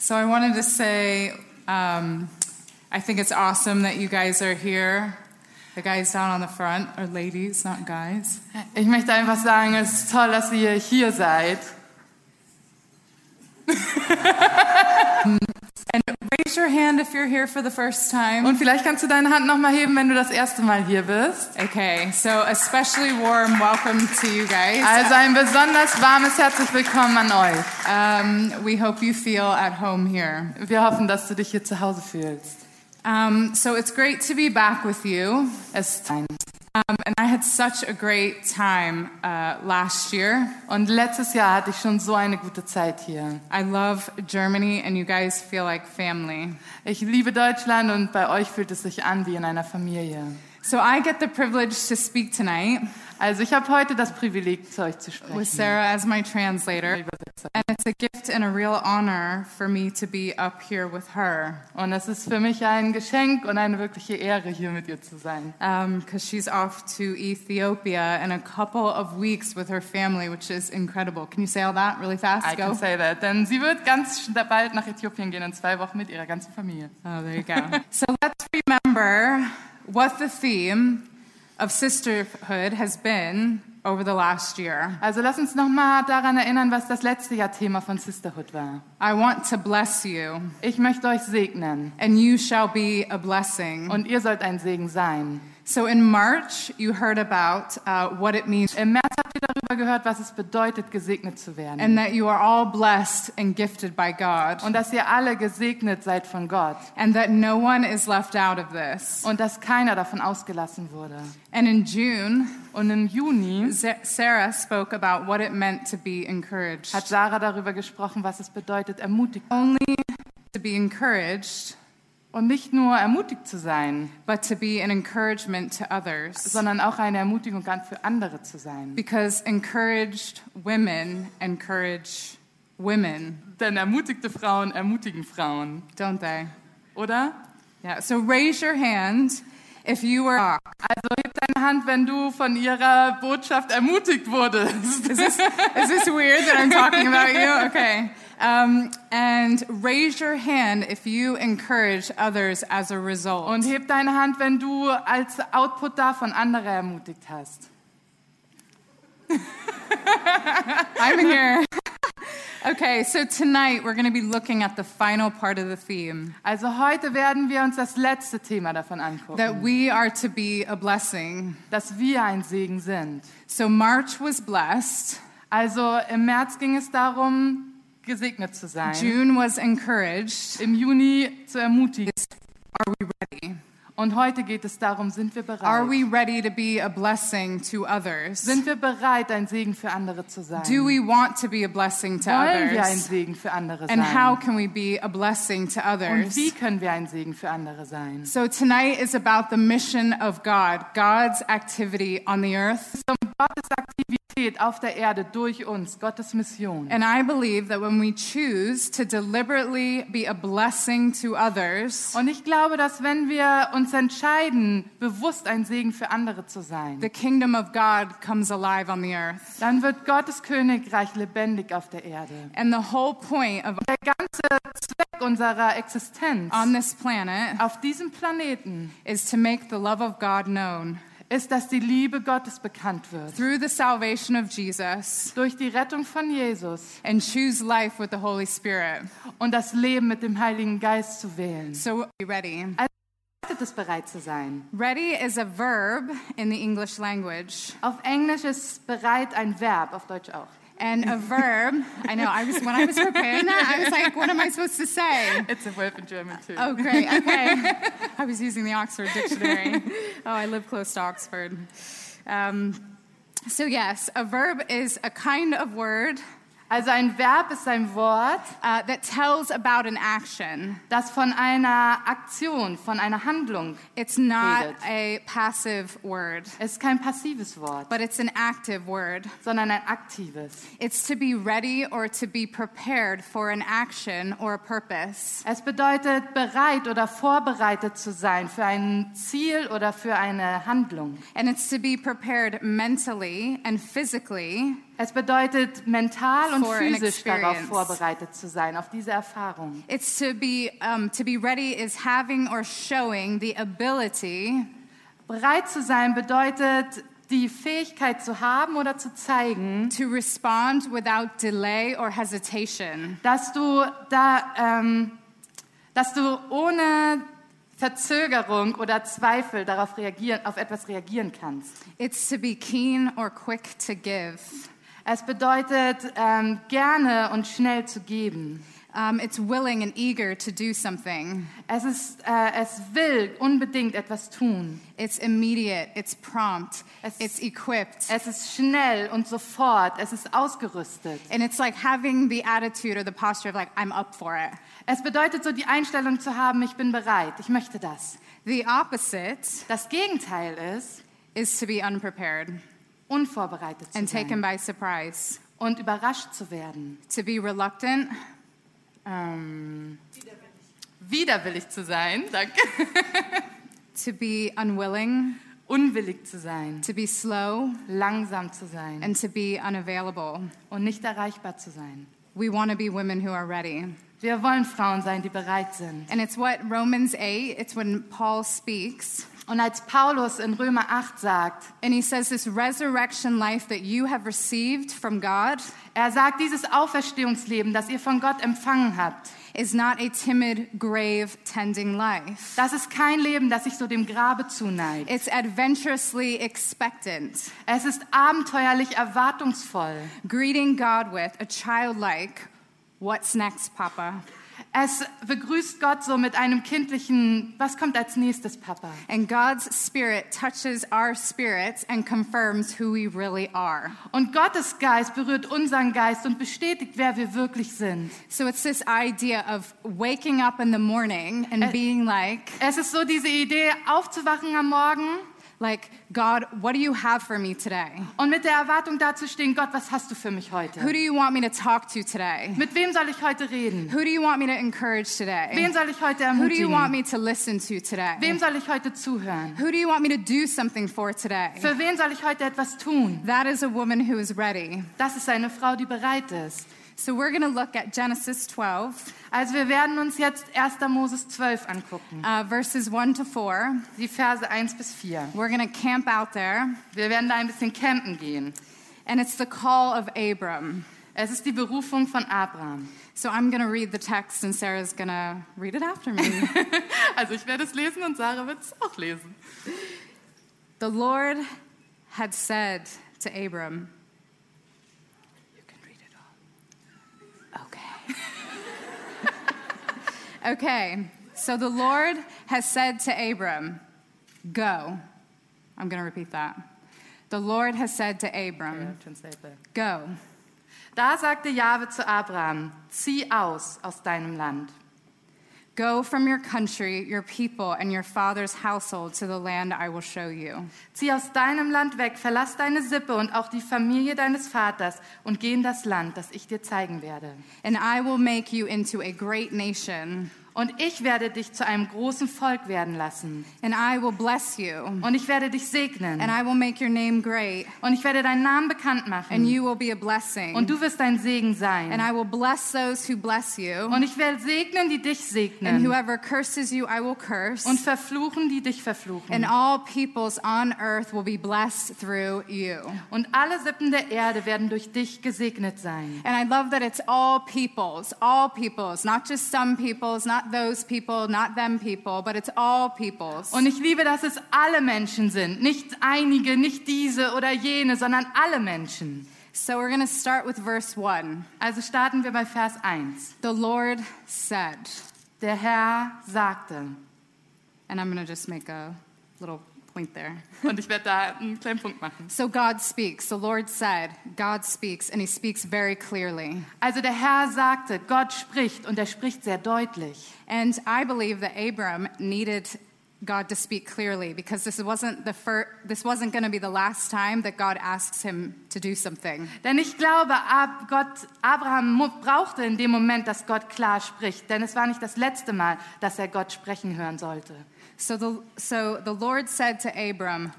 So I wanted to say, um, I think it's awesome that you guys are here. The guys down on the front are ladies, not guys. Ich möchte einfach sagen, es ist toll, dass ihr hier seid. Und vielleicht kannst du deine Hand noch mal heben, wenn du das erste Mal hier bist. Okay, so especially warm welcome to you guys. Also ein besonders warmes herzlich willkommen an euch. Um, we hope you feel at home here. Wir hoffen, dass du dich hier zu Hause fühlst. Um, so it's great to be back with you. Es ist Um, and I had such a great time uh, last year. und letztes Jahr hatte ich schon so eine gute Zeit hier. I love Germany, and you guys feel like family. Ich liebe Deutschland und bei euch fühlt es sich an wie in einer Familie. So I get the privilege to speak tonight Also ich habe heute das Privileg, zu euch zu with sprechen. Sarah as my translator. And it's a gift and a real honor for me to be up here with her Und es ist für mich ein Geschenk und eine wirkliche Ehre, hier mit ihr zu sein. because she's off to Ethiopia in a couple of weeks with her family, which is incredible. Can you say all that really fast? I can Go. say that. Denn sie wird ganz bald nach Äthiopien gehen, in zwei Wochen mit ihrer ganzen Familie. Oh, there you go. so let's remember what the theme of sisterhood has been over the last year. Also lass uns nochmal daran erinnern, was das letzte Jahr Thema von Sisterhood war. I want to bless you, Ich möchte euch segnen and you shall be a blessing. und ihr sollt ein Segen sein. So in March, you heard about uh, what it means Im März habt ihr darüber gehört, was es bedeutet, gesegnet zu werden. and that you are all blessed and gifted by God, Und dass ihr alle gesegnet seid von Gott. and that no one is left out of this. Und dass keiner davon ausgelassen wurde. And in June, Und im Juni Sarah spoke about what it meant to be encouraged. hat Sarah darüber gesprochen, was es bedeutet, ermutigt. Only to be encouraged, Und nicht nur ermutigt zu sein, but to be an encouragement to others. sondern auch eine Ermutigung für andere zu sein. Because encouraged women encourage women, Denn ermutigte Frauen ermutigen Frauen, don't they? oder? Yeah. So raise your hand if you were. Also heb deine Hand, wenn du von ihrer Botschaft ermutigt wurdest. Is this, is this weird that I'm talking about you? Okay. Um, and raise your hand if you encourage others as a result. Und heb deine Hand, wenn du als Output davon andere ermutigt hast. I'm here. okay, so tonight we're going to be looking at the final part of the theme Also heute werden wir uns das letzte Thema davon angucken, that we are to be a blessing. dass wir ein Segen sind. So March was blessed, Also im März ging es darum, gesegnet zu sein. June was encouraged. Im Juni zu ermutigen. Are we ready? Und heute geht es darum, sind wir Are bereit? we ready to be a blessing to others? Sind wir bereit, ein Segen für andere zu sein? Do we want to be a blessing to Wollen wir ein others? Segen für andere And how sein? can we be a blessing to Und others? wie können wir ein Segen für andere sein? So tonight is about the mission of God, God's activity on the earth. Um Gottes Aktivität auf der Erde durch uns, Gottes Mission. And I believe that when we choose to deliberately be a blessing to others, Und ich glaube, dass wenn wir uns entscheiden, bewusst ein Segen für andere zu sein, the kingdom of God comes alive on the earth. dann wird Gottes Königreich lebendig auf der Erde. And the whole point of Der ganze Zweck unserer Existenz on this planet auf diesem Planeten is to make the love of God known ist, dass die Liebe Gottes bekannt wird. through the salvation of Jesus Durch die Rettung von Jesus and choose life with the Holy Spirit. und das Leben mit dem Heiligen Geist zu wählen. So, you ready? Bedeutet es bereit zu sein? Ready is a verb in the English language. Auf Englisch ist bereit ein Verb, auf Deutsch auch. And a verb, I know, I was when I was preparing that, I was like, what am I supposed to say? It's a verb in German too. Oh, great. Okay. I was using the Oxford Dictionary. Oh, I live close to Oxford. Um, so, yes, a verb is a kind of word Also ein Verb ist ein Wort, uh, that tells about an action. das von einer Aktion, von einer Handlung, It's not Redet. a passive word, es ist kein passives Wort, but it's an active word. sondern ein aktives. It's to be ready or to be prepared for an action or a purpose. Es bedeutet bereit oder vorbereitet zu sein für ein Ziel oder für eine Handlung. And it's to be prepared mentally and physically Es bedeutet, mental und For physisch darauf vorbereitet zu sein, auf diese Erfahrung. It's to be um, to be ready is having or showing the ability Bereit zu sein bedeutet, die Fähigkeit zu haben oder zu zeigen, to respond without delay or hesitation. dass du da, ähm, dass du ohne Verzögerung oder Zweifel darauf reagieren, auf etwas reagieren kannst. It's to be keen or quick to give. Es bedeutet, ähm, gerne und schnell zu geben. Um, it's willing and eager to do something. Es, ist, äh, es will unbedingt etwas tun. It's immediate. It's prompt. Es- It's equipped. Es ist schnell und sofort. Es ist ausgerüstet. And it's like having the attitude or the posture of like, I'm up for it. Es bedeutet so die Einstellung zu haben, ich bin bereit, ich möchte das. The opposite Das Gegenteil ist, is to be unprepared unvorbereitet zu and taken sein by surprise, und überrascht zu werden. to be reluctant, Ähm, widerwillig zu sein, danke. to be unwilling, Unwillig zu sein, to be slow, langsam zu sein and to be unavailable. und nicht erreichbar zu sein. We want to be women who are ready. Wir wollen Frauen sein, die bereit sind. And it's what Romans 8, it's when Paul speaks, Und als Paulus in Römer 8 sagt, and he says, This resurrection life that you have received from God er sagt, dieses Auferstehungsleben, das ihr von Gott empfangen habt, is not a timid, grave tending life. das ist kein Leben, das sich so dem Grabe zuneigt. It's adventurously expectant, Es ist abenteuerlich erwartungsvoll. greeting God with a childlike, What's next, Papa? Es begrüßt Gott so mit einem kindlichen, was kommt als nächstes, Papa? And God's Spirit touches our spirits and confirms who we really are. Und Gottes Geist berührt unseren Geist und bestätigt, wer wir wirklich sind. So it's this idea of waking up in the morning and Uh, being like, Es ist so diese Idee, aufzuwachen am Morgen like, God, what do you have for me today? und mit der Erwartung dazustehen, Gott, was hast du für mich heute? Who do you want me to talk to today? Mit wem soll ich heute reden? Who do you want me to encourage today? Wen soll ich heute ermutigen? Who do you want me to listen to today? Wem soll ich heute zuhören? Who do you want me to do something for today? Für wen soll ich heute etwas tun? That is a woman who is ready. Das ist eine Frau, die bereit ist. So we're going to look at Genesis 12, Also wir werden uns jetzt 1. Moses 12 angucken, uh, verses 1 to 4. die Verse 1 bis 4. We're going to camp out there, Wir werden da ein bisschen campen gehen. and it's the call of Abram. Es ist die Berufung von Abraham. So I'm going to read the text, and Sarah's going to read it after me. Also ich werde es lesen und Sarah wird es auch lesen. the Lord had said to Abram, You can read it all. Okay. Okay, so the Lord has said to Abram, Go. I'm going to repeat that. The Lord has said to Abram, Go. Da sagte Jahwe zu Abraham, zieh aus aus deinem Land. Go from your country, your people, and your father's household to the land I will show you. Zieh aus deinem Land weg, verlass deine Sippe und auch die Familie deines Vaters und geh in das Land, das ich dir zeigen werde. And I will make you into a great nation, Und ich werde dich zu einem großen Volk werden lassen. and I will bless you, Und ich werde dich segnen. and I will make your name great, Und ich werde deinen Namen bekannt and machen. you will be a blessing. Und du wirst ein Segen And sein. I will bless those who bless you, Und ich werde segnen, die dich and segnen. whoever curses you, I will curse. Und verfluchen, die dich verfluchen. And all peoples on earth will be blessed through you. Und alle Sippen der Erde werden durch dich gesegnet sein. And I love that it's all peoples, all peoples, not just some peoples, not those people, not them people, but it's all peoples. Und ich liebe, dass es alle Menschen sind. Nicht einige, nicht diese oder jene, sondern alle Menschen. So we're going to start with verse 1. Also starten wir bei Vers 1. The Lord said, Der Herr sagte. and I'm going to just make a little point there. Und ich werde da einen kleinen Punkt machen. So God speaks. The Lord said, God speaks, and he speaks very clearly. Also der Herr sagte, Gott spricht und er spricht sehr deutlich. And I believe that Abram needed God to speak clearly because this wasn't the fir- this wasn't going to be the last time that God asks him to do something. Denn ich glaube, Ab Gott, Abraham mu- brauchte in dem Moment, dass Gott klar spricht. Denn es war nicht das letzte Mal, dass er Gott sprechen hören sollte. So the so the Lord said to Abram,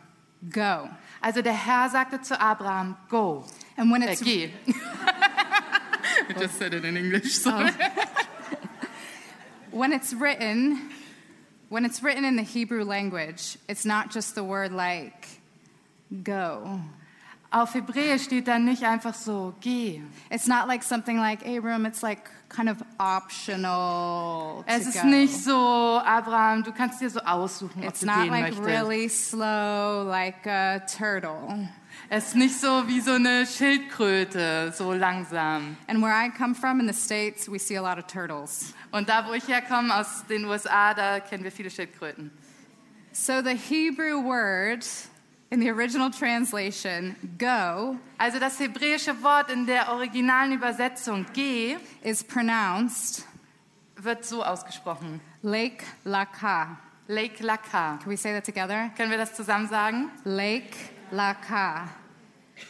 "Go." Also der Herr sagte zu Abraham, go. And when Äh, it's geh. I just said it in English. Sorry. when it's written when it's written in the Hebrew language, it's not just the word like go. Auf Hebräisch steht dann nicht einfach so, geh. It's not like something like Abram, it's like kind of optional. To Es ist go. nicht so, Abraham, du kannst dir so aussuchen, ob It's du not gehen like möchtest. really slow, like a turtle. Es ist nicht so wie so eine Schildkröte, so langsam. And where I come from in the States, we see a lot of turtles. Und da, wo ich herkomme, aus den USA, da kennen wir viele Schildkröten. So the Hebrew word in the original translation, go, Also das hebräische Wort in der originalen Übersetzung geh is pronounced wird so ausgesprochen. Lake Laka. Lake Laka. Can we say that together? Können wir das zusammen sagen? Lake Laka.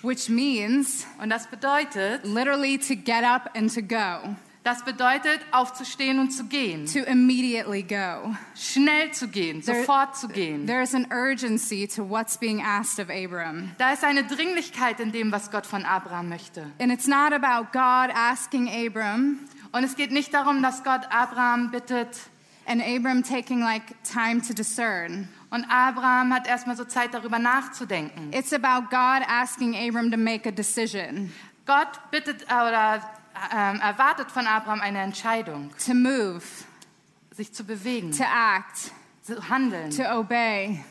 Which means Und das bedeutet, literally to get up and to go, das bedeutet aufzustehen und zu gehen. to immediately go. Schnell zu gehen, There- sofort zu gehen. There's an urgency to what's being asked of Abram. Da ist eine Dringlichkeit in dem, was Gott von Abraham möchte. And it's not about God asking Abram Und es geht nicht darum, dass Gott Abraham bittet. and Abram taking like time to discern. Und Abraham hat erstmal so Zeit, darüber nachzudenken. It's about God asking Abram to make a decision, Gott bittet äh, oder ähm, erwartet von Abraham eine Entscheidung, to move, sich zu bewegen, to act, zu handeln, to obey,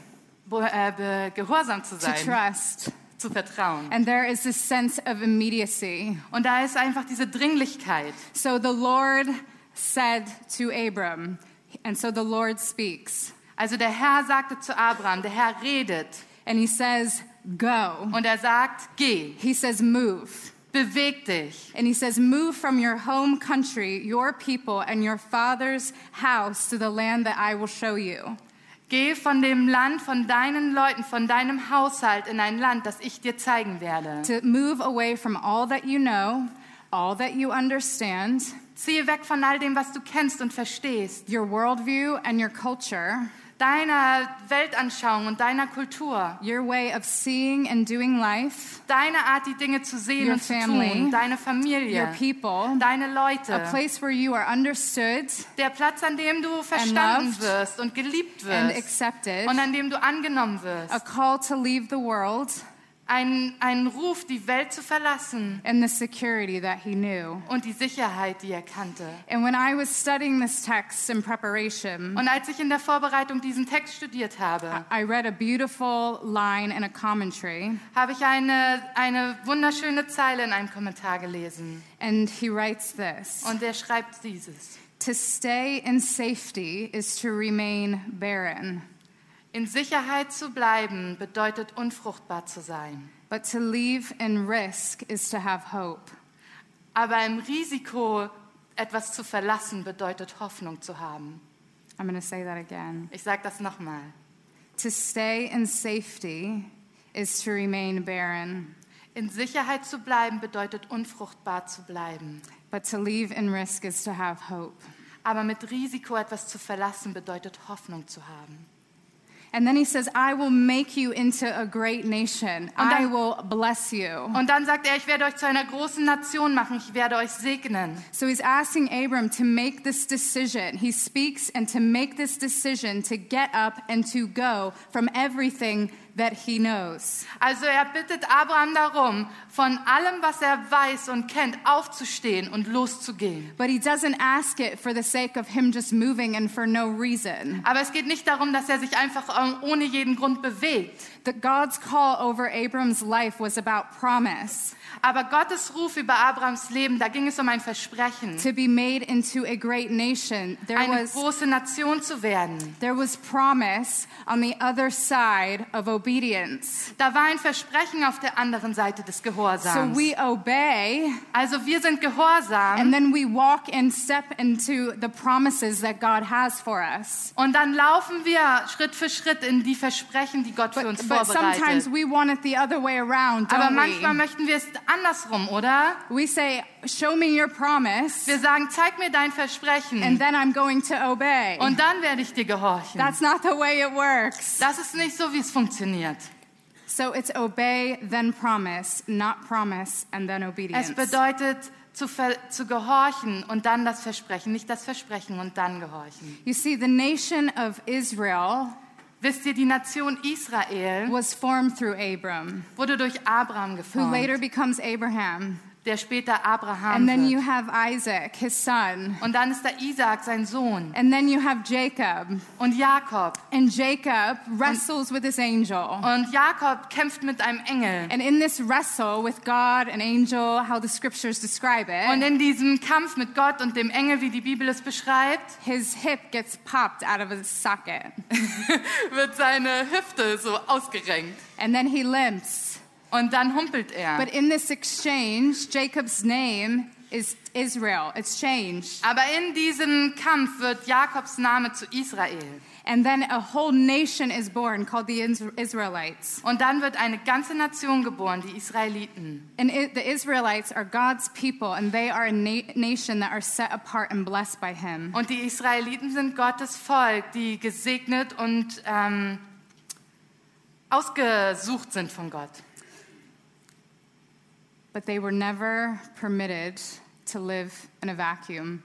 bo- äh, be- gehorsam zu to sein, trust. zu vertrauen. And there is this sense of immediacy. Und da ist einfach diese Dringlichkeit. So the Lord said to Abram, and so the Lord speaks, Also der Herr sagte zu Abraham, der Herr redet and he says, Go. und er sagt, geh, He says, Move. beweg dich. And he says, Move from your home country, your people, and your father's house to the land that I will show you. Geh von dem Land, von deinen Leuten, von deinem Haushalt in ein Land, das ich dir zeigen werde. To move away from all that you know, all that you understand, Ziehe weg von all dem, was du kennst und verstehst, your worldview and your culture, deiner Weltanschauung und deiner Kultur, your way of seeing and doing life, deine Art, die Dinge zu sehen Your und zu family, tun, deine your Familie, people, deine a Leute, place where you are understood der Platz, an dem du verstanden loved wirst und geliebt and wirst accepted, und an dem du angenommen a wirst. call to leave the world, Ein, ein Ruf, die Welt zu verlassen and the security that he knew. und die Sicherheit, die er kannte. And when I was studying this text in preparation, Und als ich in der Vorbereitung diesen Text studiert habe, I read a beautiful line in a commentary, habe ich eine, eine wunderschöne Zeile in einem Kommentar gelesen. and he writes this Und der schreibt dieses. To stay in safety is to remain barren, In Sicherheit zu bleiben bedeutet unfruchtbar zu sein. but to leave in risk is to have hope. Aber im Risiko etwas zu verlassen bedeutet Hoffnung zu haben. I'm going to say that again. Ich sage das nochmal. To stay in safety is to remain barren, In Sicherheit zu bleiben bedeutet unfruchtbar zu bleiben. but to leave in risk is to have hope. Aber mit Risiko etwas zu verlassen bedeutet Hoffnung zu haben. And then he says, I will make you into a great nation. Und I will bless you. Und dann sagt er, ich werde euch zu einer großen Nation machen, ich werde euch segnen. So he's asking Abram to make this decision. He speaks and to make this decision to get up and to go from everything that he knows. Also er bittet Abraham darum, von allem, was er weiß und kennt, aufzustehen und loszugehen. But he doesn't ask it for the sake of him just moving and for no reason. Aber es geht nicht darum, dass er sich einfach ähm, ohne jeden Grund bewegt. That God's call over Abram's life was about promise Aber Gottes Ruf über Abrahams Leben, da ging es um ein Versprechen, to be made into a great nation. There eine was große Nation zu werden. there was promise on the other side of obedience. Da war ein Versprechen auf der anderen Seite des So Gehorsams. we obey Also wir sind gehorsam and then we walk and step into the promises that God has for us. und dann laufen wir Schritt für Schritt in die Versprechen, die Gott für uns But, sometimes vorbereitet. we want it the other way around, Aber don't manchmal we? möchten wir es andersrum, oder? We say, "Show me your promise, Wir sagen, zeig mir dein Versprechen and then I'm going to obey." und dann werde ich dir gehorchen. That's not the way it works. Das ist nicht so, wie es funktioniert. So it's obey, then promise, not promise and then obedience. Es bedeutet zu, ver zu gehorchen und dann das Versprechen, nicht das Versprechen und dann gehorchen. You see, the nation of Israel Wisst ihr, die Nation Israel was formed through Abram, wurde durch Abraham who later geformt, becomes Abraham. Der später Abraham And then you wird. have Isaac, his son. Und dann ist da Isaac, sein Sohn, And then you have Jacob. und Jakob. And Jacob wrestles with his angel. Und Jakob kämpft mit einem Engel. And in this wrestle with God and angel, how the scriptures describe Und it, in diesem Kampf mit Gott und dem Engel, wie die Bibel es beschreibt, his hip gets popped out of his socket. wird seine Hüfte so ausgerenkt. And then he limps. Und dann humpelt er. But in this exchange, Jacob's name is Israel. It's changed. Aber in diesem Kampf wird Jakobs Name zu Israel. And then a whole nation is born called the Is- Israelites. Und dann wird eine ganze Nation geboren, die Israeliten. And it, the Israelites are God's people, and they are a na- nation that are set apart and blessed by Him. Und die Israeliten sind Gottes Volk, die gesegnet und ähm, ausgesucht sind von Gott. But they were never permitted to live in a vacuum.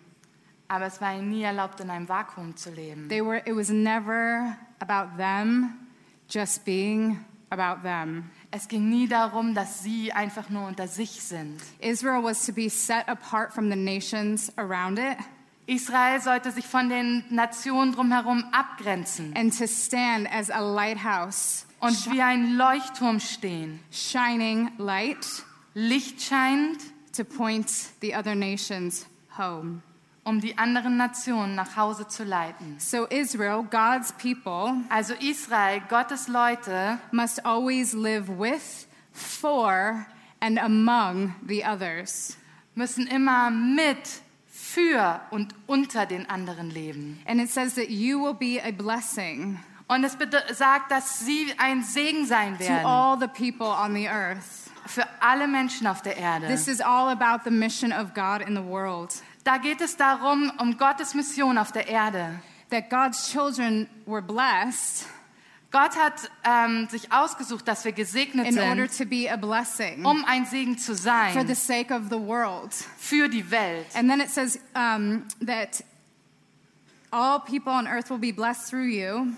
Aber es war ihnen nie erlaubt, in einem Vakuum zu leben. They were, it was never about them just being about them. Es ging nie darum, dass sie einfach nur unter sich sind. Israel was to be set apart from the nations around it Israel sollte sich von den Nationen drumherum abgrenzen and to stand as a lighthouse, und wie ein Leuchtturm stehen, shining light Licht scheint to point the other nations home. um die anderen Nationen nach Hause zu leiten. So, Israel, God's people, Also Israel, Gottes Leute, must always live with, for, and among the others. müssen immer mit, für und unter den anderen leben. And it says that you will be a blessing Und es sagt, dass sie ein Segen sein to all the people on the earth. Für alle Menschen auf der Erde. This is all about the mission of God in the world. Da geht es darum, um Gottes Mission auf der Erde. That God's children were blessed Gott hat ähm, sich ausgesucht, dass wir gesegnet in order to be a blessing um ein Segen zu sein, for the sake of the world. für die Welt. And then it says um, that all people on earth will be blessed through you,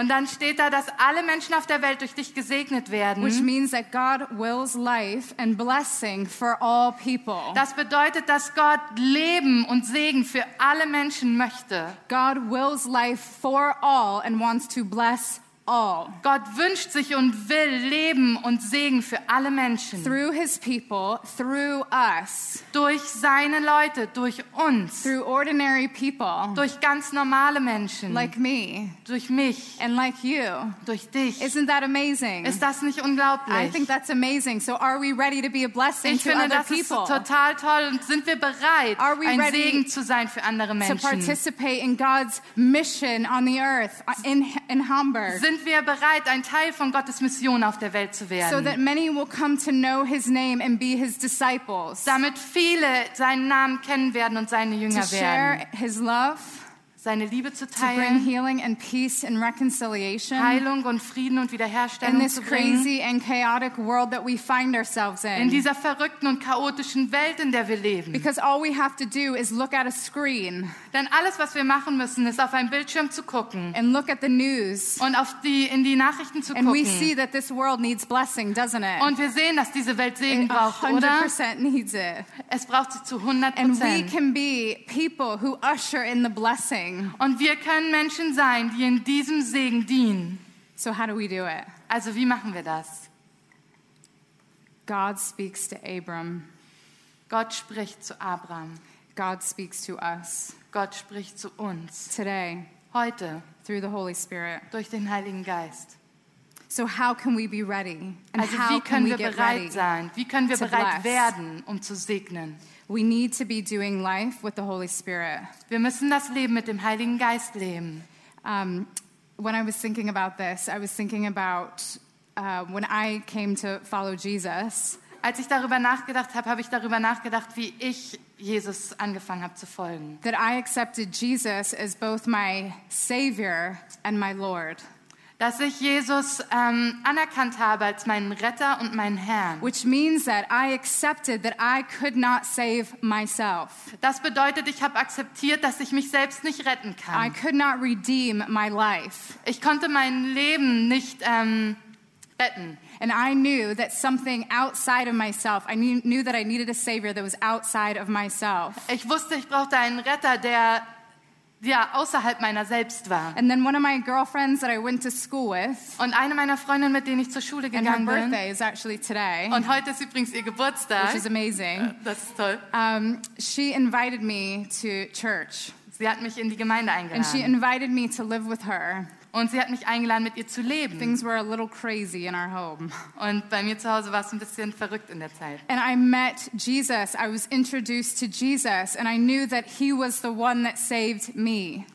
Und dann steht da, dass alle Menschen auf der Welt durch dich gesegnet werden. which means that God wills life and blessing for all people. Das bedeutet, dass Gott Leben und Segen für alle Menschen möchte. God wills life for all and wants to bless all Gott wünscht sich und will Leben und Segen für alle Menschen. through his people, through us, Durch seine Leute, durch uns, through ordinary people durch ganz normale Menschen, like me durch mich, and like you. durch dich. Isn't that amazing? Ist das nicht I unglaublich? think that's amazing. So, are we ready to be a blessing Ich to finde, other das ist people? total toll. Und sind wir bereit, Are we ein ready Segen zu sein für andere To Menschen? participate in God's mission on the earth uh, in, in Hamburg, Sind wir bereit, ein Teil von Gottes Mission auf der Welt zu so that werden? many will come to know his name and be his disciples, Damit viele seinen Namen kennen werden und seine to Jünger share werden. his love, Seine Liebe zu to bring teilen, healing and peace and reconciliation Heilung und Frieden und in Wiederherstellung this zu bringen. crazy and chaotic world that we find ourselves In in. dieser verrückten und chaotischen Welt, in der wir leben. Because all we have to do is look at a screen Denn alles, was wir machen müssen, ist auf einen Bildschirm zu gucken and look at the news, und auf die, in die Nachrichten zu and we see gucken. that this world needs blessing, doesn't it? Und wir sehen, dass diese Welt Segen It braucht, oder? 100% needs it. Es braucht sie zu 100 And we can be people who usher in the blessing. Und wir können Menschen sein, die in diesem Segen dienen. So, how do we do it? Also wie machen wir das? God speaks to Abram, Gott spricht zu Abraham. God speaks to us Gott spricht zu uns. today Heute through the Holy Spirit. durch den Heiligen Geist. So, how can we be ready? And Also how wie can können we wir get bereit ready? sein? Wie können wir bereit bless? werden, um zu segnen? We need to be doing life with the Holy Spirit. Wir müssen das Leben mit dem Heiligen Geist leben. Um, when I was thinking about this, I was thinking about uh, when I came to follow Jesus. Als ich darüber nachgedacht habe, habe ich darüber nachgedacht, wie ich Jesus angefangen habe zu folgen. That I accepted Jesus as both my Savior and my Lord. Dass ich Jesus ähm, anerkannt habe als meinen Retter und meinen Herrn. which means that I accepted that I could not save myself. Das bedeutet, ich habe akzeptiert, dass ich mich selbst nicht retten I kann. could not redeem my life. Ich konnte mein Leben nicht ähm, retten. And I knew that something outside of myself, I knew, knew that I needed a Savior that was outside of myself. Ich wusste, ich brauchte einen Retter, der ja, außerhalb meiner selbst war. And then one of my girlfriends that I went to school with, Und eine meiner Freundinnen, mit denen ich zur Schule and her gegangen bin, birthday is actually today, und heute ist übrigens ihr Geburtstag, which is amazing. das ist toll, Um, she invited me to church, sie hat mich in die Gemeinde and she invited me to live with her. Und sie hat mich eingeladen, mit ihr zu leben. Things were a little crazy in our home. Und bei mir zu Hause war es ein bisschen verrückt in der Zeit. And I met Jesus. I was introduced to Jesus, and I knew that he was the one that saved me.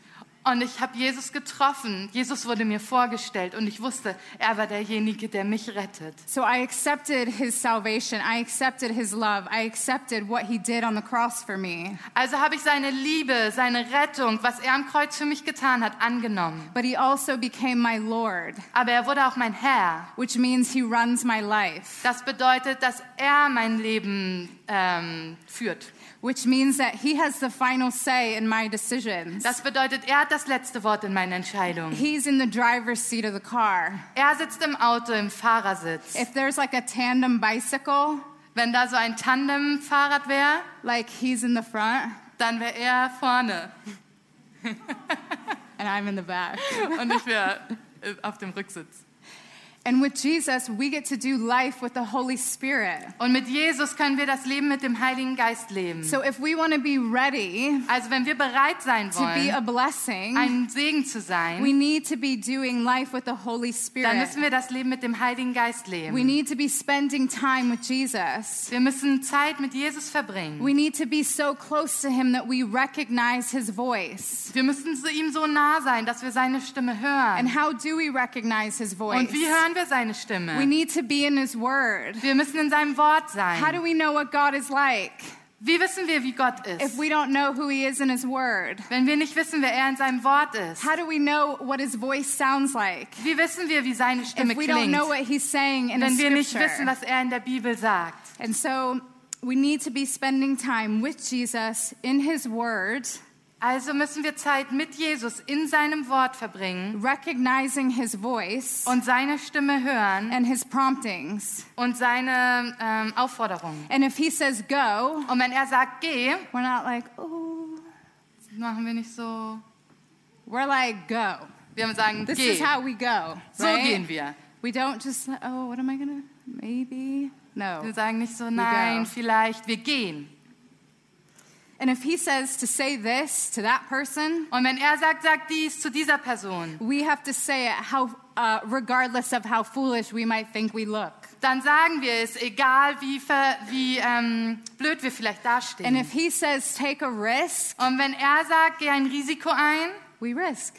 Und ich habe Jesus getroffen. Jesus wurde mir vorgestellt und ich wusste, er war derjenige, der mich rettet. So I accepted his salvation. I accepted his love. I accepted what he did on the cross for me. Also habe ich seine Liebe, seine Rettung, was er am Kreuz für mich getan hat, angenommen. But he also became my Lord, Aber er wurde auch mein Herr. which means he runs my life, Das bedeutet, dass er mein Leben ähm, führt. Which means that he has the final say in my decisions. Das bedeutet, er hat das letzte Wort in meinen Entscheidungen. He's in the driver's seat of the car. Er sitzt im Auto im Fahrersitz. If there's like a tandem bicycle, Wenn da so ein Tandem-Fahrrad wäre, like he's in the front dann wäre er vorne and I'm in the back. und ich wäre äh, auf dem Rücksitz. And with Jesus, we get to do life with the Holy Spirit. Und mit Jesus können wir das Leben mit dem Heiligen Geist leben. So if we want to be ready Also wenn wir bereit sein wollen, to be a blessing, ein Segen zu sein, we need to be doing life with the Holy Spirit. dann müssen wir das Leben mit dem Heiligen Geist leben. We need to be spending time with Jesus. Wir müssen Zeit mit Jesus verbringen. We need to be so close to him that we recognize his voice. Wir müssen zu ihm so nah sein, dass wir seine Stimme hören. And how do we recognize his voice? Und wie hören wir seine We need to be in his word. Wir müssen in seinem Wort sein. How do we know what God is like Wie wissen wir, wie Gott ist? if we don't know who he is in his word? Wenn wir nicht wissen, wer er in seinem Wort ist. How do we know what his voice sounds like Wie wissen wir, wie seine Stimme if we don't know what he's saying in Wenn wir nicht wissen, was er in der Bibel sagt. And so we need to be spending time with Jesus in his word, Also müssen wir Zeit mit Jesus in seinem Wort verbringen recognizing his voice und seine Stimme hören and his promptings. und seine ähm, Aufforderungen. And if he says go, Und wenn er sagt, geh, we're not like, oh, machen wir nicht so. we're like, go. Wir sagen, This geh. is how we go. So right? gehen wir. We don't just, oh, what am I to, maybe? Wir No. sagen nicht so, nein, vielleicht, wir gehen. And if he says to say this to that person, Und wenn er sagt, sag dies zu dieser Person, we have to say it how, uh, regardless of how foolish we might think we look. dann sagen wir es, egal wie, ver, wie ähm, blöd wir vielleicht And dastehen. if he says take a risk, Und wenn er sagt, geh ein Risiko ein, we risk.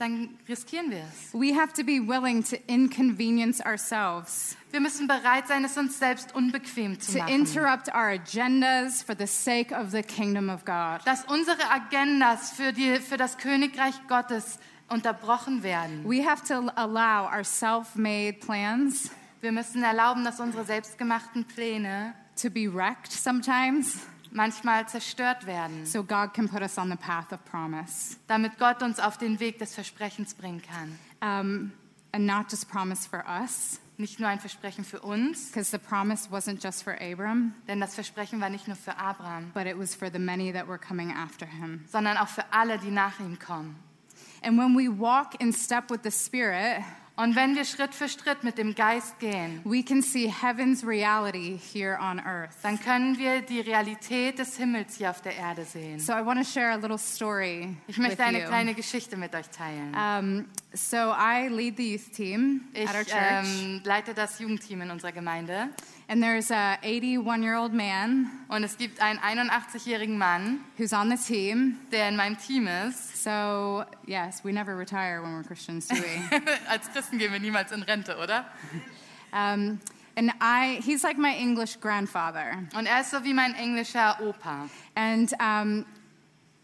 Dann riskieren wir es. We have to be willing to inconvenience ourselves, Wir müssen bereit sein, es uns selbst unbequem zu to machen. interrupt our agendas for the sake of the kingdom of God. Dass unsere Agendas für, die, für das Königreich Gottes unterbrochen werden. We have to allow our self made plans Wir müssen erlauben, dass unsere selbstgemachten Pläne to be wrecked sometimes manchmal zerstört werden, so God can put us on the path of promise. damit Gott uns auf den Weg des Versprechens bringen kann. Um, and not just promise for us, Nicht nur ein Versprechen für uns, because the promise wasn't just for Abram, denn das Versprechen war nicht nur für Abraham, but it was for the many that were coming after him. sondern auch für alle, die nach ihm kommen. And when we walk in step with the Spirit, Und wenn wir Schritt für Schritt mit dem Geist gehen, we can see heaven's reality here on earth. dann können wir die Realität des Himmels hier auf der Erde sehen. So I want to share a little story Ich möchte eine you. kleine Geschichte mit euch teilen. Um, so I lead the youth team Ich at our church, ähm, leite das Jugendteam in unserer Gemeinde and there's a 81-year-old man und es gibt einen 81-jährigen Mann, who's on the team. der in meinem Team ist. So yes, we never retire when we're Christians, do we? Als Christen gehen wir niemals in Rente, oder? um, and I, he's like my English grandfather, Und er ist so wie mein englischer Opa. and um,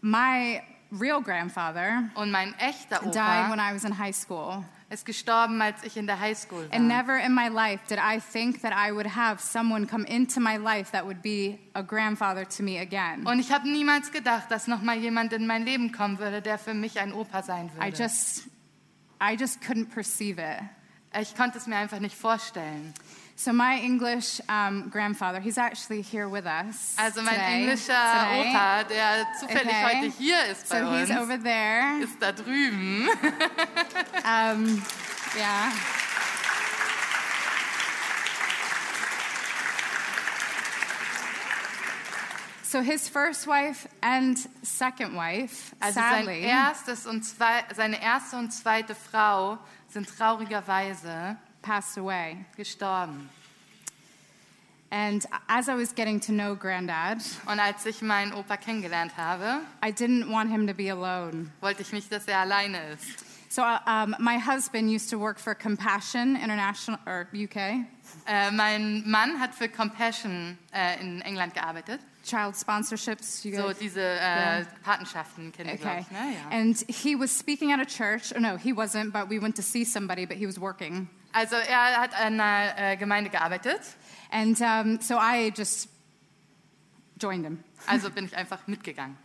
my real grandfather Und mein echter died when Opa I was in high school. ist gestorben, als ich in der Highschool war. And never in my life did I think that I would have someone come into my life that would be a grandfather to me again. Und ich habe niemals gedacht, dass noch mal jemand in mein Leben kommen würde, der für mich ein Opa sein I würde. just I just couldn't perceive it. Ich konnte es mir einfach nicht vorstellen. So my English um, grandfather, he's actually here with us. Also mein today. englischer Today. Opa, der zufällig Okay. heute hier ist bei So he's over there. ist da drüben. Um, yeah. So his first wife and second wife, Also sein sadly, erstes und zwei, seine erste und zweite Frau sind traurigerweise passed away. gestorben. And as I was getting to know Granddad, Und als ich meinen Opa kennengelernt habe, I didn't want him to be alone. wollte ich nicht, dass er alleine ist. So uh, um, my husband used to work for Compassion International or UK, Äh, mein Mann hat für Compassion äh, in England gearbeitet. Child sponsorships. You So guys- diese äh, Patenschaften kennen wir, glaube Okay. ich. Ne? Ja. And he was speaking at a church. Or no, he wasn't, but we went to see somebody, but he was working. Also er hat an einer äh, Gemeinde gearbeitet. And um, so I just joined him. Also bin ich einfach mitgegangen.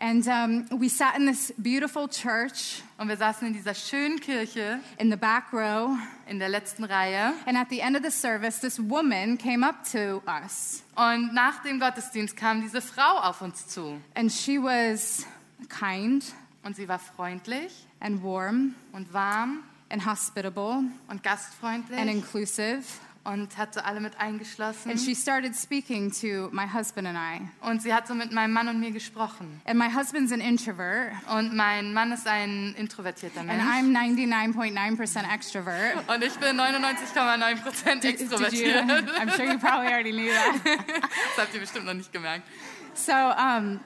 And um, we sat in this beautiful church Und wir saßen in dieser schönen Kirche in the back row. in der letzten Reihe. And at the end of the service, this woman came up to us. Und nach dem Gottesdienst kam diese Frau auf uns zu. And she was kind Und sie war freundlich and warm und warm and hospitable und gastfreundlich and inclusive. Und hat so alle mit eingeschlossen. And she started speaking to my husband and I. Und sie hat so mit meinem Mann und mir gesprochen. And my husband's an introvert, Und mein Mann ist ein introvertierter and I'm 99.9% extrovert. Und ich bin 99,9% Did you? extrovertiert. I'm sure you probably already knew that. Das habt ihr bestimmt noch nicht gemerkt. So, um,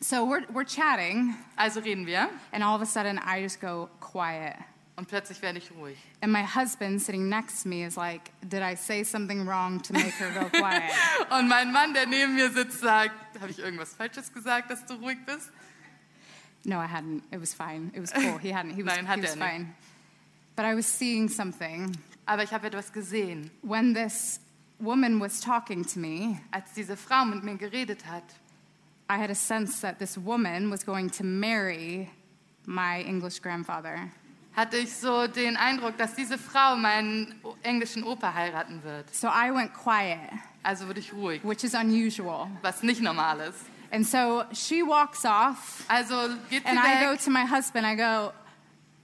so we're, we're chatting, Also reden wir and all of a sudden I just go quiet. Und plötzlich werde ich ruhig. And my husband sitting next to me is like, Did I say something wrong to make her go quiet? Und mein Mann, der neben mir sitzt, sagt, habe ich irgendwas Falsches gesagt, dass du ruhig bist? no, I hadn't. It was fine. It was cool. He hadn't. He was, Nein, he was er nicht. fine. But I was seeing something. Aber ich habe etwas gesehen. When this woman was talking to me, Als diese Frau mit mir geredet hat, I had a sense that this woman was going to marry my English grandfather. Hatte ich so den Eindruck, dass diese Frau meinen englischen Opa heiraten wird. So I went quiet, Also wurde ich ruhig, which is unusual. was nicht normal ist. And so she walks off, Also geht sie and I go weg to my husband. I go,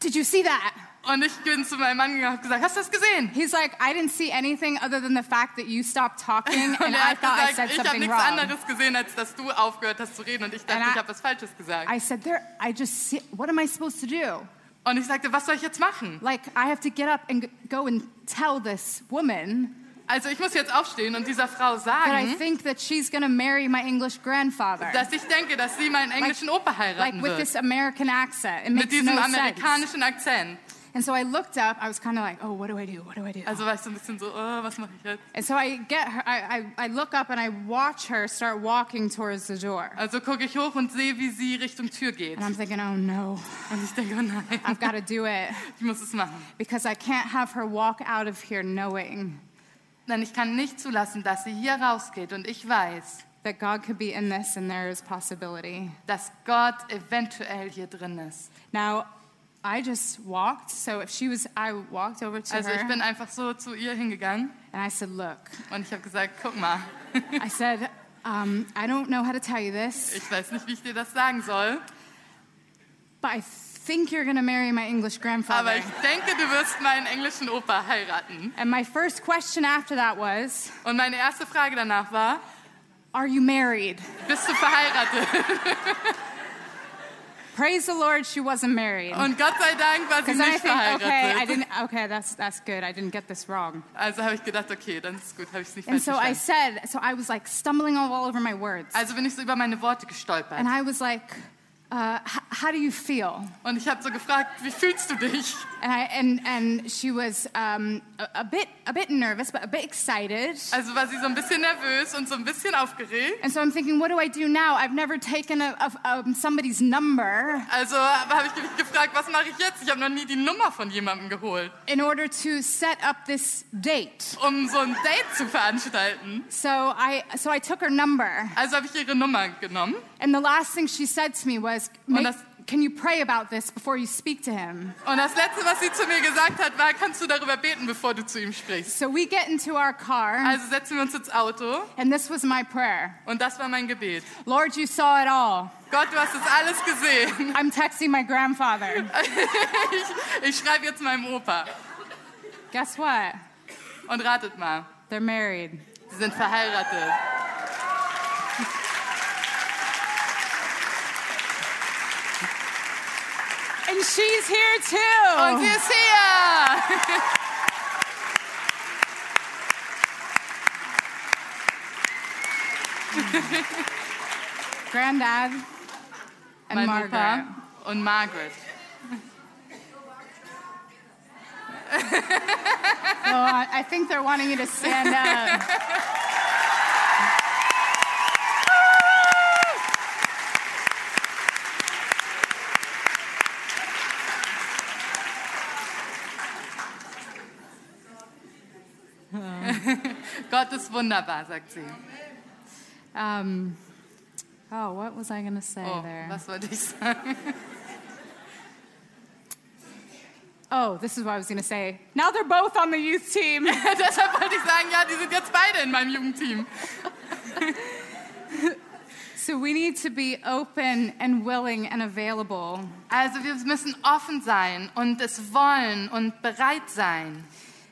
Did you see that? und ich bin zu meinem Mann gegangen und gesagt, hast du das gesehen? He's like, I didn't see anything other than the fact that you stopped talking, and er I thought I gesagt, said ich habe something nichts wrong. anderes gesehen, als dass du aufgehört hast zu reden und ich dachte, And I- ich habe was Falsches gesagt. I said, There, I just see, what am I supposed to do? Und ich sagte, was soll ich jetzt machen? Like, I have to get up and go and tell this woman Also ich muss jetzt aufstehen und dieser Frau sagen, think that she's going to marry my English grandfather. dass ich denke, dass sie meinen englischen Opa like heiraten with wird. this American accent. It Mit diesem no amerikanischen Akzent. And so I looked up. I was kind of like, oh, what do I do? What do I do? Also war ich so ein bisschen so, oh, was mache ich jetzt? And so I get her. I, I, I look up and I watch her start walking towards the door. Also gucke ich hoch und sehe, wie sie Richtung Tür geht. And I'm thinking, oh no, Und ich denke, oh nein, I've got to do it ich muss es machen. because I can't have her walk out of here knowing Denn ich kann nicht zulassen, dass sie hier rausgeht und ich weiß, that God could be in this and there is possibility. dass Gott eventuell hier drin ist. Now, I just walked. So if she was, I walked over to Also ich her bin einfach so zu ihr hingegangen and I said, look, und ich habe gesagt, guck mal, I said, um, I don't know how to tell you this, ich weiß nicht, wie ich dir das sagen soll, but I think you're going to marry my English grandfather. aber ich denke, du wirst meinen englischen Opa heiraten. And my first question after that was, Und meine erste Frage danach war, Are you married? bist du verheiratet? Praise the Lord, she wasn't married. Und Gott sei Dank war sie nicht think, okay, I didn't. Okay, that's that's good. I didn't get this wrong. Also habe ich gedacht, okay, dann ist gut, habe ich es nicht And falsch so I said, so I was like stumbling all over my words, Also bin ich so über meine Worte gestolpert. and I was like, uh, how do you feel? Und ich habe so gefragt, wie fühlst du dich? And I and and she was um, a, a bit a bit nervous, but a bit excited. Also war sie so ein bisschen nervös und so ein bisschen aufgeregt. And so I'm thinking, what do I do now? I've never taken a, a, um, somebody's number Also habe ich mich gefragt, was mache ich jetzt? Ich habe noch nie die Nummer von jemandem geholt, in order to set up this date. um so ein Date zu veranstalten. So I so I took her number, Also habe ich ihre Nummer genommen and the last thing she said to me was, "Make- das- "Can you pray about this before you speak to him?" und das Letzte, was sie zu mir gesagt hat, war, kannst du darüber beten, bevor du zu ihm sprichst. So we get into our car, Also setzen wir uns ins Auto and this was my prayer. und das war mein Gebet. Lord, you saw it all. Gott, du hast es alles gesehen. I'm texting my grandfather. Ich, ich schreibe jetzt meinem Opa. Guess what? Und ratet mal, They're married. sie sind verheiratet. And she's here too. hier. Granddad and mein Margaret. Opa und Margaret. I think they're wanting you to stand up. Gott ist wunderbar, sagt sie. Um, oh, what was I going to say Oh, there? was wollte ich sagen? Oh, this is what I was going to say. Now they're both on the youth team. Deshalb wollte ich sagen, ja, die sind jetzt beide in meinem Jugendteam. so we need to be open and willing and available. Also wir müssen offen sein und es wollen und bereit sein.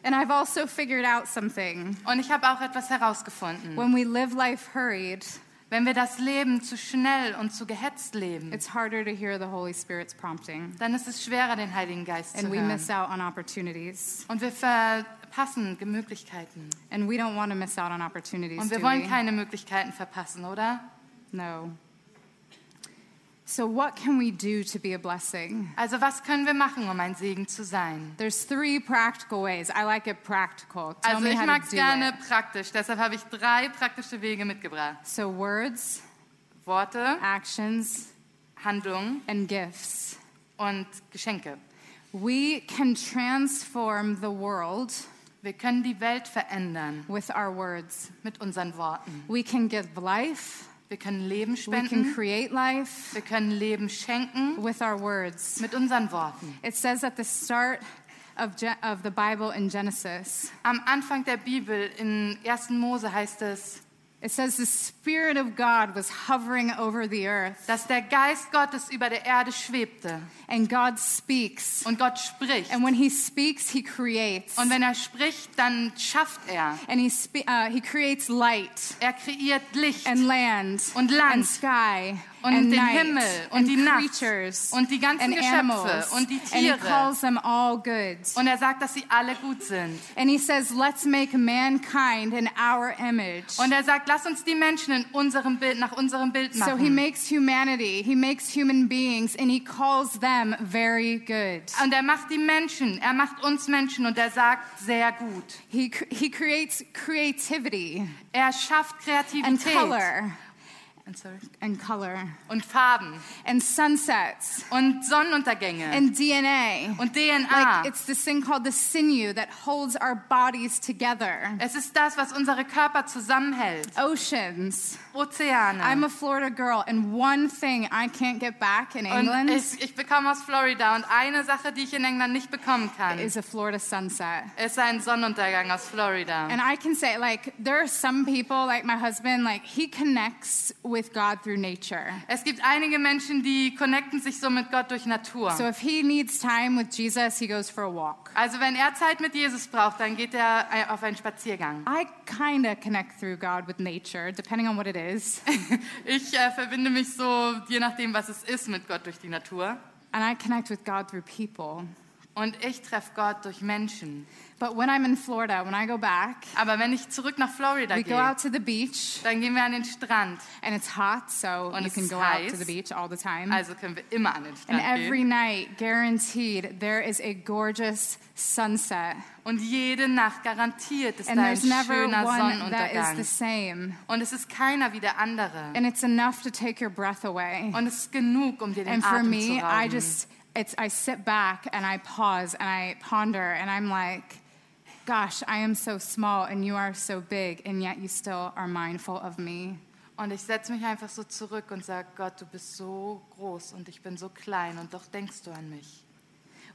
And I've also figured out something. Und ich habe auch etwas herausgefunden. When we live life hurried, Wenn wir das Leben zu schnell und zu gehetzt leben, it's harder to hear the Holy Spirit's prompting. dann ist es schwerer, den Heiligen Geist zu And we hören. miss out on opportunities. Und wir verpassen Möglichkeiten. And we don't want to miss out on opportunities, Und wir wollen we? keine Möglichkeiten verpassen, oder? No. So what can we do to be a blessing? Also was können wir machen, um ein Segen zu sein? There's three practical ways. I like it practical. Tell Also me ich mag es gerne it. praktisch, deshalb habe ich drei praktische Wege mitgebracht. So words, Worte, actions, Handlungen and gifts. und Geschenke. We can transform the world Wir können die Welt verändern with our words. mit unseren Worten. We can give life. Wir können Leben We can create life Wir können Leben schenken with our words. mit unseren Worten. It says at the start of, Ge- of the Bible in Genesis, Am Anfang der Bibel in 1. Mose heißt es, it says the Spirit of God was hovering over the earth, dass der Geist Gottes über der Erde schwebte and God speaks. und Gott spricht. And when He speaks, He creates. Und wenn er spricht, dann schafft er. And He, uh, he creates light Er kreiert Licht and land Und Land and sky und and den night Himmel und and die Nacht creatures und die ganzen and Geschöpfe animals. und die And He Tiere. calls them all good. Und er sagt, dass sie alle gut sind. And He says, let's make mankind in our image. Und er sagt, lass uns die Menschen in unserem Bild, nach unserem Bild So he machen. makes humanity, he makes human beings, and he calls them very good. Und er macht die Menschen, er macht uns Menschen und er sagt, sehr gut. He, he creates creativity Er schafft and Kreativität color And sorry. and color und Farben and sunsets und Sonnenuntergänge and DNA. und DNA. Like it's this thing called the sinew that holds our bodies together. Es ist das, was unsere Körper zusammenhält. Oceans. Ozeane. I'm a Florida girl, and one thing I can't get back in und England ich, ich bekomme aus Florida und eine Sache, die ich in England nicht bekommen kann, is a Florida sunset. ist ein Sonnenuntergang aus Florida. And I can say, like, there are some people, like my husband, like, he connects with God through nature. Es gibt einige Menschen, die connecten sich so mit Gott durch Natur. So if he needs time with Jesus, he goes for a walk. Also wenn er Zeit mit Jesus braucht, dann geht er äh, auf einen Spaziergang. I kind of connect through God with nature, depending on what it is. Ich äh, verbinde mich so, je nachdem, was es ist, mit Gott durch die Natur. And I connect with God through people. Und ich treffe Gott durch Menschen. But when I'm in Florida, when I go back, Aber wenn ich zurück nach Florida we go gehe, out to the beach dann gehen wir an den Strand. and it's hot, so Und you can go out to heiß. the beach all the time. Also können wir immer an den And Strand every gehen. night, guaranteed, there is a gorgeous sunset. Und jede Nacht garantiert ist And da ein schöner one that is the Sonnenuntergang. same. Und es ist keiner wie der andere. And it's enough to take your breath away. Und es ist genug, um dir den And for Atem me, zu I rauben. just, it's, I sit back and I pause and I ponder and I'm like, gosh, I am so small and you are so big, and yet you still are mindful of me. Und ich setze mich einfach so zurück und sage, Gott, du bist so groß und ich bin so klein und doch denkst du an mich.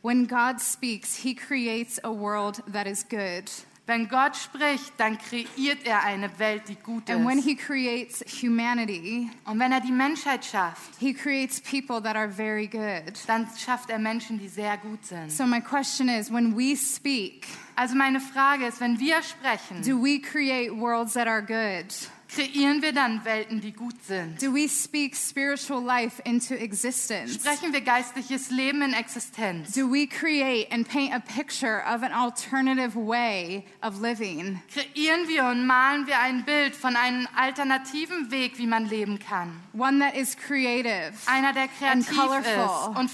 When God speaks, He creates a world that is good. Wenn Gott spricht, dann kreiert er eine Welt, die gut And when ist. He creates humanity, Und wenn er die Menschheit schafft, He creates people that are very good. dann schafft er Menschen, die sehr gut sind. So, my question is when we speak, Also meine Frage ist, wenn wir sprechen, do we create worlds that are good? Kreieren wir dann Welten, die gut sind? Do we speak spiritual life into existence? Sprechen wir geistliches Leben in Existenz? Do we create and paint a picture of an alternative way of living? Kreieren wir und malen wir ein Bild von einem alternativen Weg, wie man leben kann? One that is creative Einer, der And kreativ colorful. ist und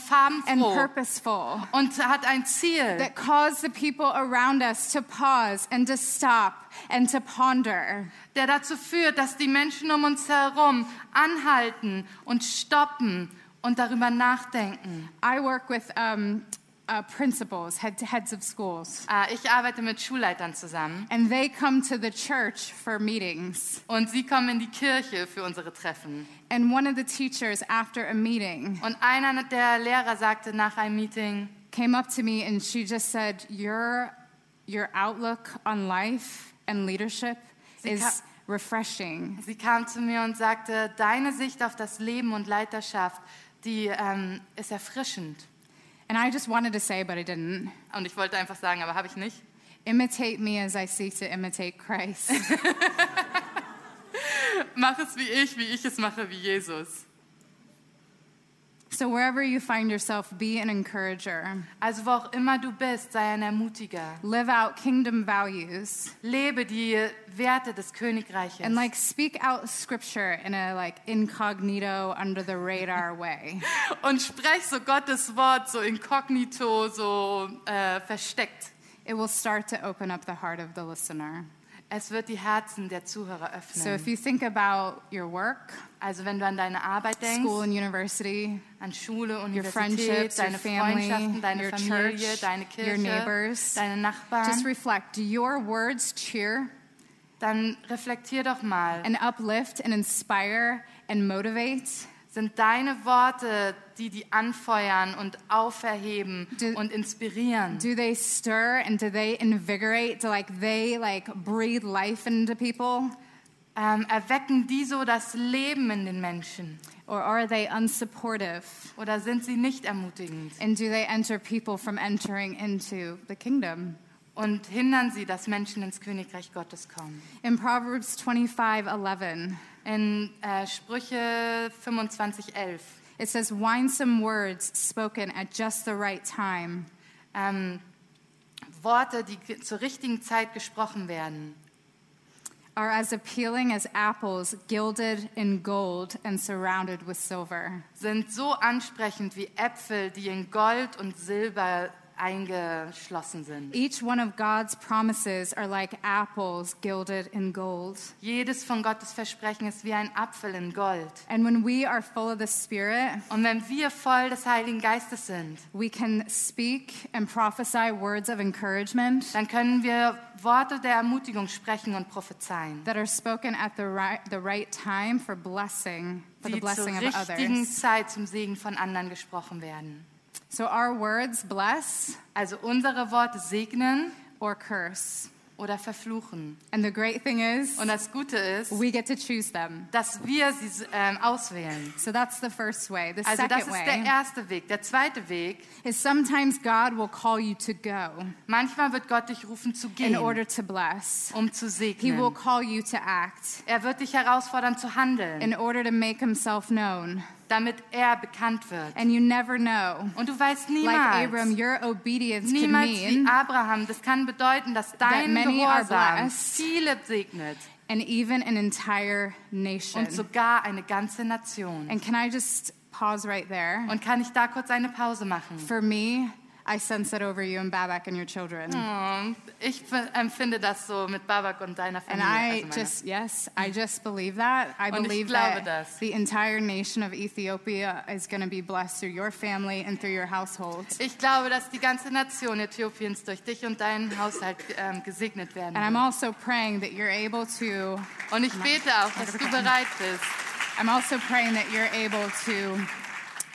and purposeful und hat ein Ziel, that cause the people around us to pause and to stop and to ponder. der dazu führt, dass die Menschen um uns herum anhalten und stoppen und darüber nachdenken. I work with um, uh, principals, head heads of schools, Äh, Ich arbeite mit Schulleitern zusammen and they come to the church for meetings. und sie kommen in die Kirche für unsere Treffen. And one of the teachers, after a meeting, Und einer der Lehrer sagte nach einem Meeting, came up to me and she just said, Your, your outlook on life and leadership Sie is refreshing. sie kam zu mir und sagte, deine Sicht auf das Leben und Leiterschaft, die ähm, ist erfrischend. And I just wanted to say, but I didn't. Und ich wollte einfach sagen, aber habe ich nicht. Imitate me as I seek to imitate Christ. Mach es wie ich, wie ich es mache, wie Jesus. So, wherever you find yourself, be an encourager. Also wo auch immer du bist, sei ein Ermutiger. Live out kingdom values. Lebe die Werte des Königreiches. And like speak out scripture in a like incognito, under the radar way. Und sprech so Gottes Wort so inkognito, so äh, versteckt. It will start to open up the heart of the listener. Es wird die Herzen der Zuhörer So if you think about your work, Also wenn du an deine Arbeit denkst, school and university, an Schule, your Universität, friendships, your deine family, Freundschaften, deine your Familie, church, deine your Kirche, neighbors, deine just Nachbarn, reflect. Do your words cheer dann reflektier doch mal. and uplift and inspire and motivate? Sind deine Worte, die die anfeuern und auferheben Do- und inspirieren? Do they stir and do they invigorate? Do like they like breathe life into people? Ähm, erwecken die so das Leben in den Menschen? Or are they unsupportive? Oder sind sie nicht ermutigend? And do they enter people from entering into the kingdom? Und hindern sie, dass Menschen ins Königreich Gottes kommen? In Proverbs 25 11, In äh, Sprüche 25, 11 it says, Winsome words spoken at just the right time ähm, Worte, die zur richtigen Zeit gesprochen werden, are as appealing as apples gilded in gold and surrounded with silver. sind so ansprechend wie Äpfel, die in Gold und Silber eingeschlossen sind. Each one of God's promises are like apples gilded in gold. Jedes von Gottes Versprechen ist wie ein Apfel in Gold. And when we are full of the Spirit, Und wenn wir voll des Heiligen Geistes sind, we can speak and prophesy words of encouragement dann können wir Worte der Ermutigung sprechen und prophezeien, that are spoken at the right, the right time for blessing, for the die zur blessing of richtigen others. Zeit zum Segen von anderen gesprochen werden. So our words bless Also unsere Worte segnen or curse. oder verfluchen. And the great thing is, Und das Gute ist, we get to choose them. dass wir sie ähm, auswählen. So that's the first way. The Also das second ist der erste Weg. Der zweite Weg, is sometimes God will call you to go manchmal wird Gott dich rufen zu gehen, in order to bless. um zu segnen. He will call you to act Er wird dich herausfordern zu handeln, in order to make himself known. Damit er bekannt wird. And you never know. Und du weißt Like niemals, Abram, your obedience could niemals wie mean, Abraham, das kann bedeuten, dass dein Gehorsam viele segnet and even an entire nation. und sogar eine ganze Nation. And can I just pause right there? Und kann ich da kurz eine Pause machen? For me, I sense that over you and Babak and your children. Oh, Ich empfinde das so mit Babak und deiner And I just, yes, I just believe that. I Und believe that das. the entire nation of Ethiopia is going to be blessed through your family and through your household. Ich glaube, dass die ganze Nation Äthiopiens durch dich und deinen Haushalt ähm, gesegnet werden And I'm also praying that you're able to, Und ich bete auch, dass du bereit bist, I'm also praying that you're able to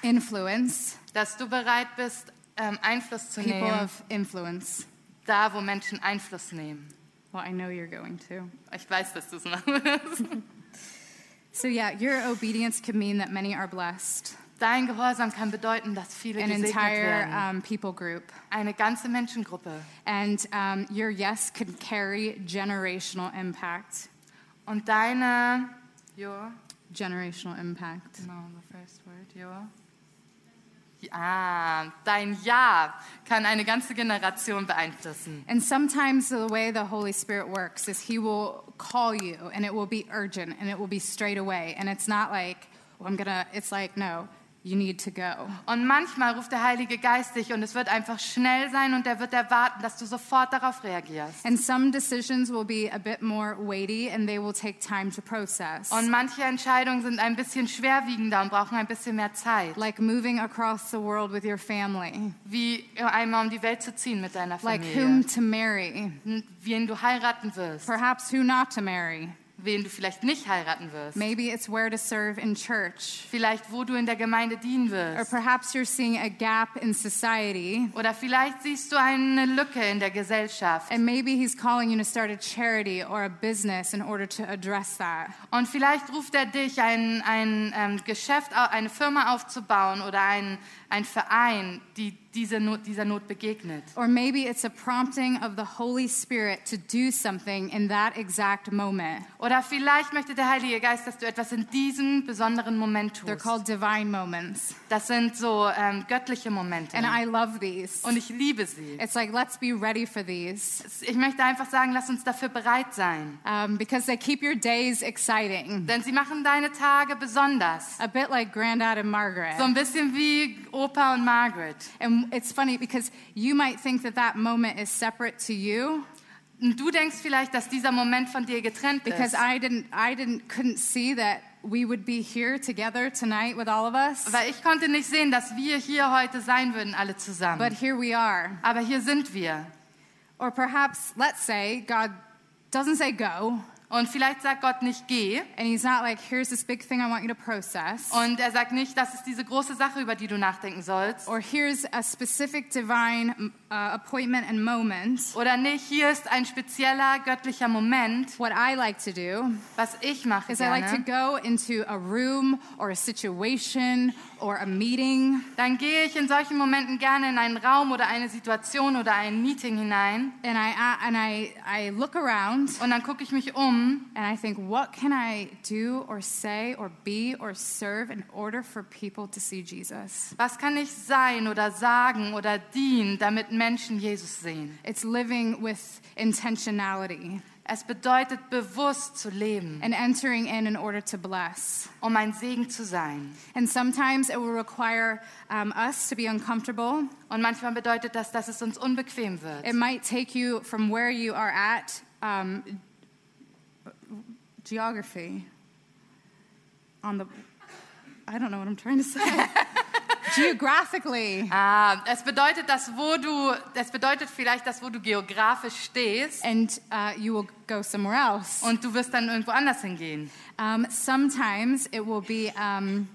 influence dass du bereit bist, ähm, Einfluss zu people nehmen, of influence. da wo Menschen Einfluss nehmen. Well, I know you're going to. Ich weiß, dass du es machen. So, yeah, your obedience could mean that many are blessed. Dein Gehorsam kann bedeuten, dass viele An gesegnet entire werden. um, people group. Eine ganze Menschengruppe. And um, your yes could carry generational impact. Und deine, your, Generational impact. no, the first word, your. Ah, dein Ja kann eine ganze Generation beeinflussen. And sometimes the way the Holy Spirit works is He will call you and it will be urgent and it will be straight away. And it's not like, well, I'm gonna, it's like, no, you need to go. Und manchmal ruft der Heilige Geist dich und es wird einfach schnell sein und er wird erwarten, dass du sofort darauf reagierst. And some decisions will be a bit more weighty and they will take time to process. Und manche Entscheidungen sind ein bisschen schwerwiegender und brauchen ein bisschen mehr Zeit. Like moving across the world with your family, Wie einmal um die Welt zu ziehen mit deiner like Familie. whom to marry, Wen du heiraten wirst. perhaps who not to marry. Wen du vielleicht nicht heiraten wirst. Maybe it's where to serve in church. Vielleicht wo du in der Gemeinde dienen Or wirst. perhaps you're seeing a gap in society Oder vielleicht siehst du eine Lücke in der Gesellschaft. And maybe he's calling you to start a charity or a business in order to address that. Und vielleicht ruft er dich, ein, ein ähm, Geschäft, eine Firma aufzubauen oder ein, ein Verein, die diese Not, dieser Not begegnet. Or maybe it's a prompting of the Holy Spirit to do something in that exact moment. Oder vielleicht möchte der Heilige Geist, dass du etwas in diesem besonderen Moment They're tust. called divine moments. Das sind so ähm, göttliche Momente. And I love these. Und ich liebe sie. It's like, let's be ready for these Ich möchte einfach sagen, lass uns dafür bereit sein. um, because they keep your days exciting. Denn sie machen deine Tage besonders. A bit like Granddad and Margaret. So ein bisschen wie Opa und Margaret. And it's funny because you might think that that moment is separate to you Und du denkst vielleicht, dass dieser Moment von dir getrennt because ist. I didn't, I didn't, couldn't see that we would be here together tonight with all of us. Weil ich konnte nicht sehen, dass wir hier heute sein würden, alle zusammen. But here we are. Aber hier sind wir. Or perhaps, let's say, God doesn't say go, Und vielleicht sagt Gott nicht geh. and He's not like, here's this big thing I want you to process, Und er sagt nicht, das ist diese große Sache, über die du nachdenken sollst. or here's a specific divine uh, appointment and moment. Oder nicht, hier ist ein spezieller göttlicher Moment. What I like to do Was ich mache is I like to gerne, go into a room or a situation or a meeting, dann gehe ich in solchen Momenten gerne in einen Raum oder eine Situation oder ein Meeting hinein. and I, uh, and I, I look around Und dann gucke ich mich um and I think, what can I do or say or be or serve in order for people to see Jesus? Was kann ich sein oder sagen oder dienen, damit Menschen Jesus sehen? It's living with intentionality Es bedeutet, bewusst zu leben, and entering in in order to bless. um ein Segen zu sein. And sometimes it will require um, us to be uncomfortable. Und manchmal bedeutet das, dass es uns unbequem wird. It might take you from where you are at, um, geography, on the, I don't know what I'm trying to say. Geographically. Ah, es bedeutet, dass wo du, es bedeutet vielleicht, dass wo du geografisch stehst And uh, you will go somewhere else. und du wirst dann irgendwo anders hingehen. Um, sometimes it will be um,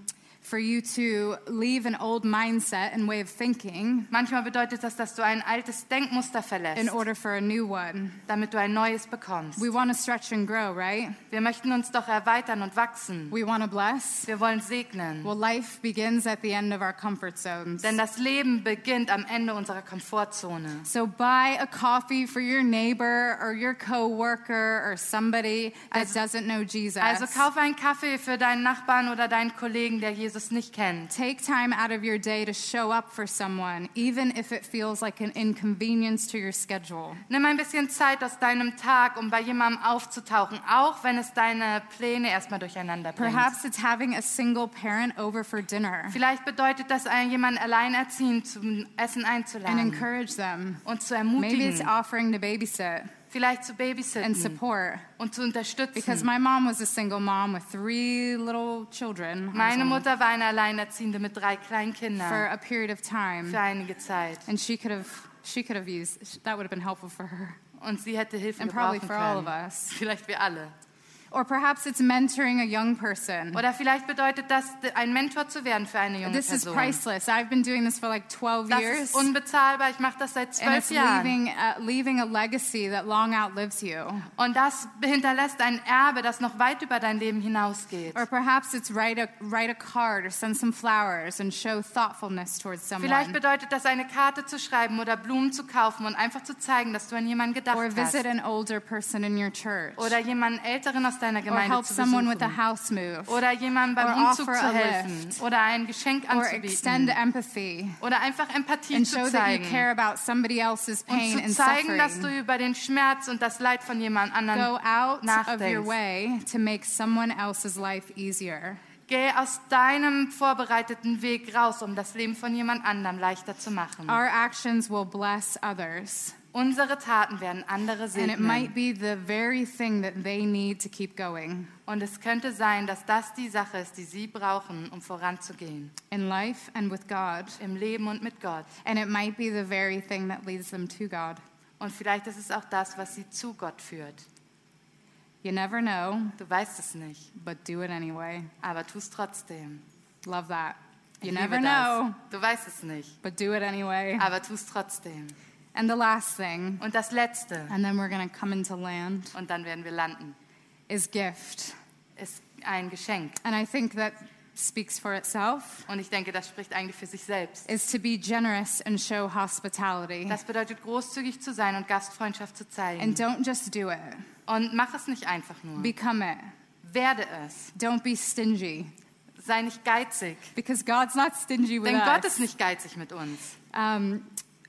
for you to leave an old mindset and way of thinking Manchmal bedeutet das, dass du ein altes Denkmuster in verlässt, order for a new one. damit du ein neues bekommst. We want to stretch and grow, right? Wir möchten uns doch erweitern und wachsen. We want to bless. Wir wollen segnen. Well, life begins at the end of our comfort zones. Denn das Leben beginnt am Ende unserer Komfortzone. So buy a coffee for your neighbor or your coworker or somebody that Also- doesn't know Jesus. Also kaufe einen Kaffee für deinen Nachbarn oder deinen Kollegen, der Jesus Nicht. Take time out of your day to show up for someone, even if it feels like an inconvenience to your schedule. Nimm ein bisschen Zeit aus deinem Tag, um bei jemandem aufzutauchen, auch wenn es deine Pläne erstmal durcheinander bringt. Perhaps it's having a single parent over for dinner Vielleicht bedeutet das, jemanden alleinerziehend zum Essen einzuladen. and encourage them. und zu Maybe it's offering to babysit vielleicht zu and babysitten support. und zu Because unterstützen. my mom was a single mom with three little children Meine Mutter war eine Alleinerziehende mit drei kleinen for a period of time, für einige Zeit. and she could have she could have used that would have been helpful for her Und sie hätte Hilfe and probably for all of können. us. Vielleicht wir alle. Or perhaps it's mentoring a young person. Oder vielleicht bedeutet das, ein Mentor zu werden für eine junge This is Person. priceless. I've been doing this for like 12 Das years. ist unbezahlbar. Ich mache das seit And zwölf it's Jahren. leaving, uh, leaving a legacy that long outlives you. Und das hinterlässt ein Erbe, das noch weit über dein Leben hinausgeht. Or perhaps it's write a, write a card or send some flowers and show thoughtfulness towards Vielleicht someone. bedeutet das, eine Karte zu schreiben oder Blumen zu kaufen und einfach zu zeigen, dass du an jemanden gedacht Or hast. visit an older person in your church. Oder jemanden Älteren aus deiner Gemeinde help zu someone with a besuchen. house move. Oder jemandem beim Or Umzug zu helfen. Oder ein Geschenk anzubieten. empathy. Oder einfach Empathie zu show that you zeigen. care about somebody else's Und zu and zeigen, dass du über den Schmerz und das Leid von jemand Go anderem out of your nachdenkst. way to make someone else's life easier. Geh aus deinem vorbereiteten Weg raus, um das Leben von jemand anderem leichter zu machen. Our actions will bless others. Unsere Taten werden andere And it segnen. might be the very thing that they need to keep going Und es könnte sein, dass das die Sache ist, die sie brauchen, um voranzugehen. in life and with God. Im Leben und mit Gott. And it might be the very thing that leads them to God. Und vielleicht ist es auch das, was sie zu Gott führt. You never know, Du weißt es nicht, but do it anyway. aber tu es trotzdem. Love that. You Ich never know, das. Du weißt es nicht, but do it anyway. aber tu es trotzdem. And the last thing, Und das Letzte, and then we're going to come into land, und dann werden wir landen, is gift. ist ein Geschenk. And I think that speaks for itself. Und ich denke, das spricht eigentlich für sich selbst. Is to be generous and show hospitality. Das bedeutet, großzügig zu sein und Gastfreundschaft zu zeigen. And don't just do it, Und mach es nicht einfach nur. become it. Werde es. Don't be stingy. Sei nicht geizig. Because God's not stingy with Denn Gott us. ist nicht geizig mit uns. Um,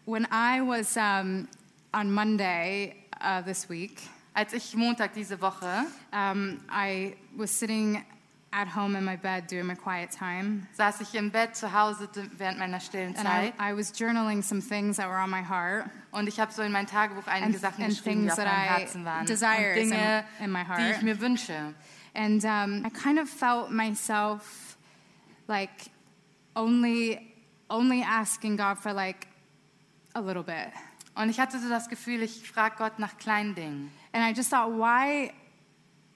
when I was um, on Monday uh, this week, Als ich Montag diese Woche um, I was sitting at home in my bed doing my quiet time, saß ich im Bett zu Hause während meiner stillen and I, Zeit I was journaling some things that were on my heart. und ich habe so in mein Tagebuch einige And- Sachen and geschrieben, die things auf meinem I Herzen waren desires und Dinge, in- in my die ich mir wünsche. And um, I kind of felt myself like only, only asking God for like a little bit. Und ich hatte so das Gefühl, ich frage Gott nach kleinen Dingen. And I just thought, why,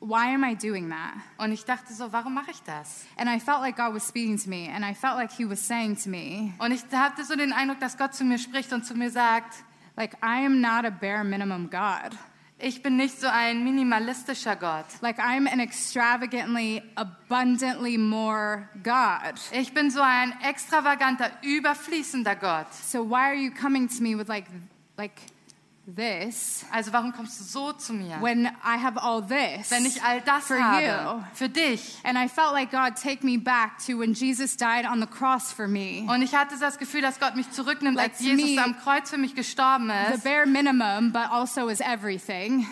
why am I doing that? Und ich dachte so, warum mache ich das? And I felt like God was speaking to me, and I felt like He was saying to me, Und ich hatte so den Eindruck, dass Gott zu mir spricht und zu mir sagt, like, I am not a bare minimum God. Ich bin nicht so ein minimalistischer Gott. Like, I'm an extravagantly, abundantly more God. Ich bin so ein extravaganter, überfließender Gott. So why are you coming to me with like, like this Also warum kommst du so zu mir, when I have all this wenn ich all das for habe you? für dich? And I felt like God take me back to when Jesus died on the cross for me. Und ich hatte das Gefühl, dass Gott mich zurücknimmt, Like als Jesus me, am Kreuz für mich gestorben The ist. bare minimum, but also is everything.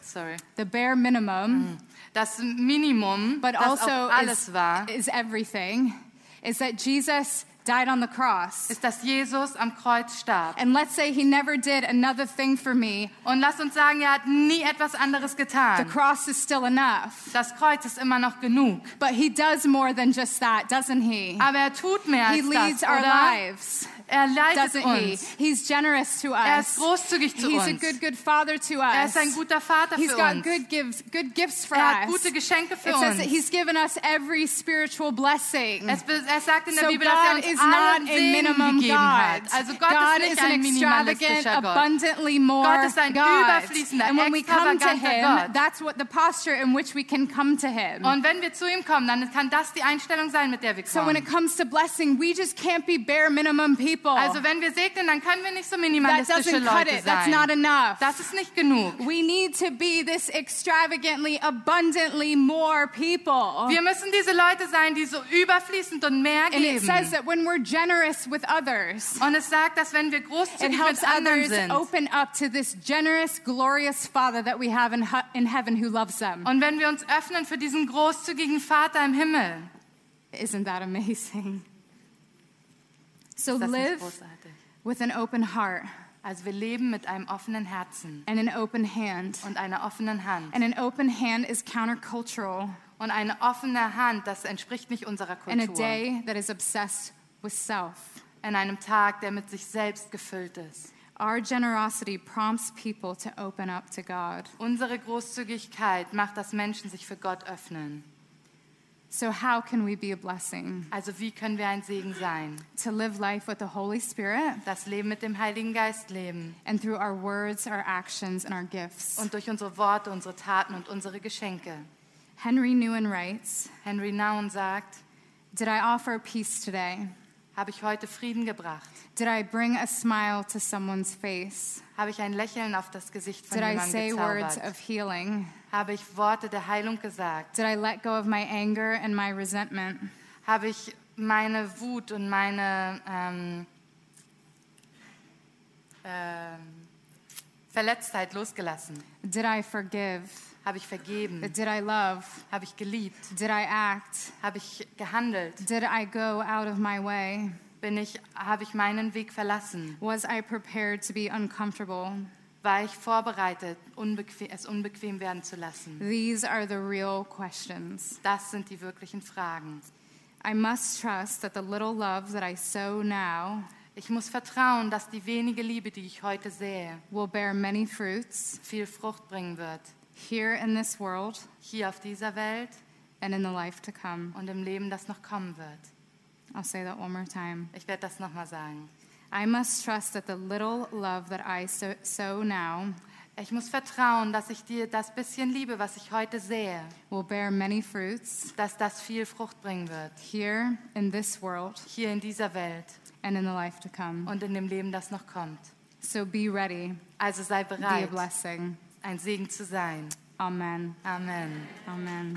Sorry. The bare minimum, Das Minimum, but das also auch alles is, war, is everything, is that Jesus died on the cross. ist, dass Jesus am Kreuz starb. And let's say he never did another thing for me. Und lass uns sagen, er hat nie etwas anderes getan. The cross is still enough. Das Kreuz ist immer noch genug. But he does more than just that, doesn't he? Aber er tut mehr He als leads das, our oder? lives, Er leitet doesn't he? He's generous to Er us. ist großzügig zu He's a good, good father to Er us. ist ein guter Vater He's für got uns. good gifts, good gifts for Er hat us. gute Geschenke für It says that he's given us every spiritual blessing. Es, er sagt in der So Bibel, dass er God uns is not allen a Segen minimum gegeben God. hat. Also Gott God ist is nicht an ein minimalistischer Gott. abundantly more Gott ist ein God. überfließender, And when we come to Him, Gott. that's what the posture in which we can come to Him. Und wenn wir zu ihm kommen, dann kann das die Einstellung sein, mit der wir So when it kommen. comes to blessing, we just can't be bare minimum people. Also wenn wir segnen, dann können wir nicht so that minimalistische doesn't cut Leute it. That's not enough. Das ist nicht genug. we need to be this extravagantly, abundantly more people. Wir müssen diese Leute sein, die so überfließend und mehr And it says geben. that when we're generous with others, Und es sagt, dass wenn wir it großzügig helps mit anderen others sind open up to this generous, glorious Father that we have in, in heaven who loves them. und wenn wir uns öffnen für diesen großzügigen Vater im Himmel, Isn't that amazing? So live großartig. with an open heart Also wir leben mit einem offenen Herzen and an open hand. und einer offenen Hand. And an open hand is countercultural Und eine offene Hand, das entspricht nicht unserer in a Kultur. day that is obsessed with self. In einem Tag, der mit sich selbst gefüllt ist. Our generosity prompts people to open up to God. Unsere Großzügigkeit macht, dass Menschen sich für Gott öffnen. So, how can we be a blessing? Also wie können wir ein Segen sein? To live life with the Holy Spirit Das Leben mit dem Heiligen Geist leben and through our words, our actions, and our gifts. und durch unsere Worte, unsere Taten und unsere Geschenke. Henry Newen writes Henry Nouwen sagt, Did I offer peace today? habe ich heute Frieden gebracht? Did I bring a smile to someone's face? Habe ich ein Lächeln auf das Gesicht von Did I jemandem say words of healing? Habe ich Worte der Heilung gesagt? Did I let go of my anger and my resentment? Habe ich meine Wut und meine ähm, ähm, Verletztheit losgelassen? Did I forgive? Habe ich vergeben? Did I love? Habe ich geliebt? Did I act? Habe ich gehandelt? Did I go out of my way? Bin ich, habe ich meinen Weg verlassen? Was I prepared to be uncomfortable? War ich vorbereitet, unbequem, es unbequem werden zu lassen? These are the real questions. Das sind die wirklichen Fragen. I must trust that the little love that I sow now Ich muss vertrauen, dass die wenige Liebe, die ich heute sehe, will bear many fruits viel Frucht bringen wird. here in this world Hier auf dieser Welt and in the life to come. und im Leben, das noch kommen wird. I'll say that one more time. Ich werde das nochmal sagen. I must trust that the little love that I sow, sow now Ich muss vertrauen, dass ich dir das bisschen Liebe, was ich heute sehe, will bear many fruits dass das viel Frucht bringen wird. here in this world Hier in dieser Welt and in the life to come. und in dem Leben, das noch kommt. So be ready, Also sei be a bereit, blessing. ein Segen zu sein. Amen. Amen. Amen.